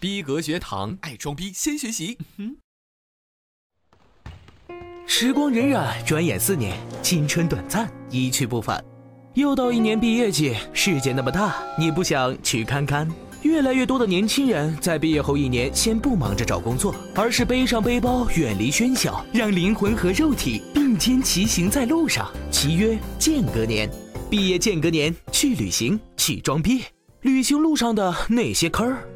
逼格学堂，爱装逼先学习。时光荏苒，转眼四年，青春短暂，一去不返。又到一年毕业季，世界那么大，你不想去看看？越来越多的年轻人在毕业后一年，先不忙着找工作，而是背上背包，远离喧嚣，让灵魂和肉体并肩骑行在路上。其曰间隔年，毕业间隔年，去旅行，去装逼。旅行路上的那些坑儿。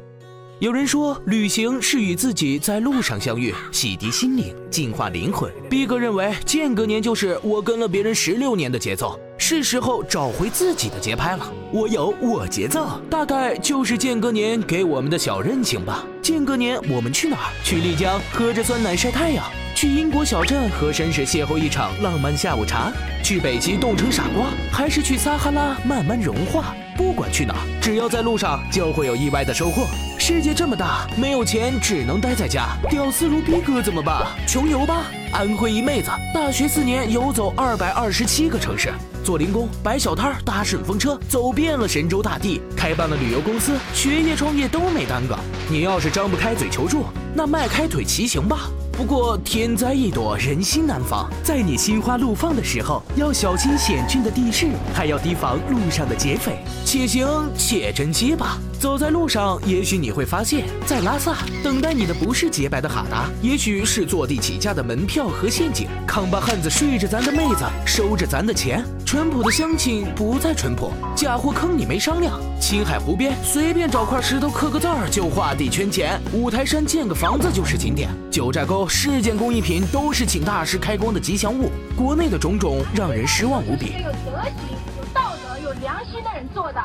有人说，旅行是与自己在路上相遇，洗涤心灵，净化灵魂。逼哥认为，间隔年就是我跟了别人十六年的节奏，是时候找回自己的节拍了。我有我节奏，大概就是间隔年给我们的小任性吧。间隔年我们去哪儿？去丽江喝着酸奶晒太阳，去英国小镇和绅士邂逅一场浪漫下午茶，去北极冻成傻瓜，还是去撒哈拉慢慢融化？不管去哪儿，只要在路上，就会有意外的收获。世界这么大，没有钱只能待在家。屌丝如逼哥怎么办？穷游吧！安徽一妹子，大学四年游走二百二十七个城市，做零工、摆小摊、搭顺风车，走遍了神州大地，开办了旅游公司，学业创业都没耽搁。你要是张不开嘴求助，那迈开腿骑行吧。不过天灾易躲，人心难防。在你心花怒放的时候，要小心险峻的地势，还要提防路上的劫匪。且行且珍惜吧。走在路上，也许你会发现，在拉萨等待你的不是洁白的哈达，也许是坐地起价的门票和陷阱。康巴汉子睡着咱的妹子，收着咱的钱。淳朴的乡亲不再淳朴，假货坑你没商量。青海湖边随便找块石头刻个字儿就画地圈钱，五台山建个房子就是景点。九寨沟是件工艺品，都是请大师开光的吉祥物。国内的种种让人失望无比。有德行、有道德、有良心的人做的。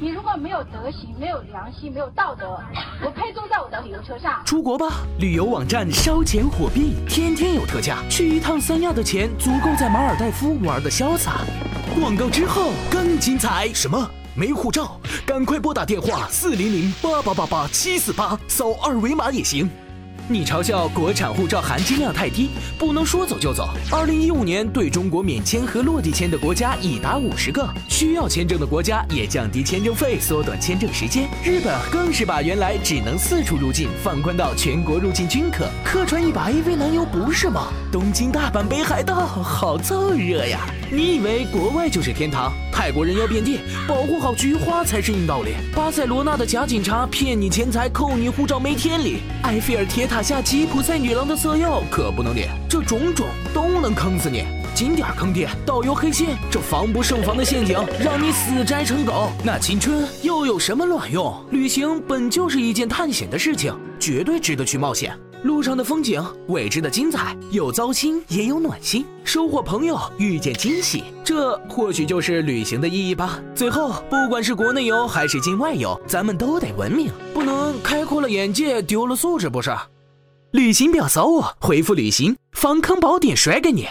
你如果没有德行、没有良心、没有道德，我配坐在我的旅游车上？出国吧！旅游网站烧钱火币，天天有特价。去一趟三亚的钱足够在马尔代夫玩的潇洒。广告之后更精彩。什么？没护照？赶快拨打电话四零零八八八八七四八，扫二维码也行。你嘲笑国产护照含金量太低，不能说走就走。二零一五年对中国免签和落地签的国家已达五十个，需要签证的国家也降低签证费，缩短签证时间。日本更是把原来只能四处入境放宽到全国入境均可，客串一把 AV 男优不是吗？东京、大阪、北海道，好燥热呀！你以为国外就是天堂？泰国人妖遍地，保护好菊花才是硬道理。巴塞罗那的假警察骗你钱财，扣你护照没天理。埃菲尔铁塔下吉普赛女郎的色诱可不能点，这种种都能坑死你。景点坑爹，导游黑心，这防不胜防的陷阱让你死宅成狗。那青春又有什么卵用？旅行本就是一件探险的事情，绝对值得去冒险。路上的风景，未知的精彩，有糟心也有暖心，收获朋友，遇见惊喜，这或许就是旅行的意义吧。最后，不管是国内游还是境外游，咱们都得文明，不能开阔了眼界，丢了素质，不是？旅行表扫我，回复旅行，防坑宝典甩给你。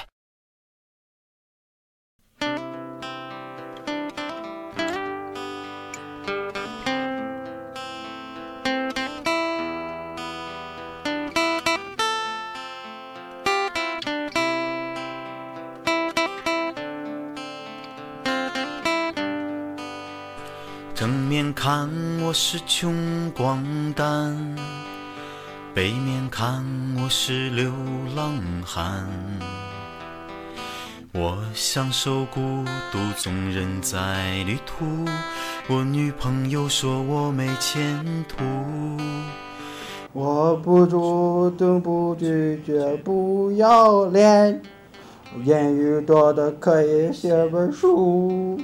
正面看我是穷光蛋，背面看我是流浪汉。我享受孤独，总人在旅途。我女朋友说我没前途。我不主动，不拒绝，不要脸，言语多的可以写本书。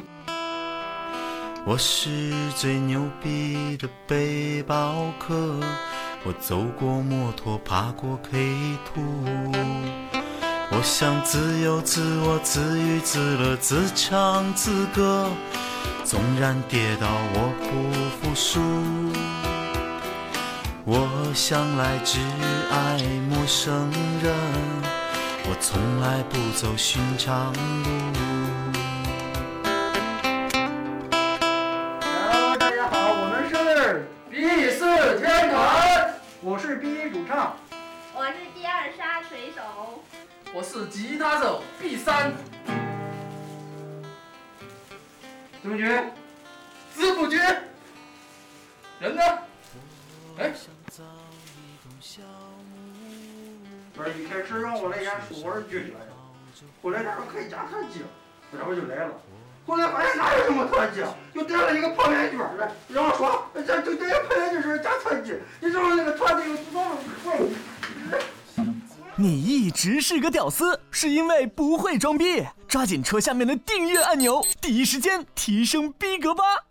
我是最牛逼的背包客，我走过摩托，爬过 K 图。我想自由自我，自娱自乐，自唱自歌。纵然跌倒，我不服输。我向来只爱陌生人，我从来不走寻常路。沙水手，我是吉他手 B 三，怎么觉？知不觉？人呢？哎，不是一开始让我来演书玩剧来着，后来他说可以加特技，然后就来了。后来发现哪有什么特技，就带了一个泡面卷来，然后说这就这个泡面就是加特技，你知道那个团队有多么快？你一直是个屌丝，是因为不会装逼。抓紧戳下面的订阅按钮，第一时间提升逼格吧。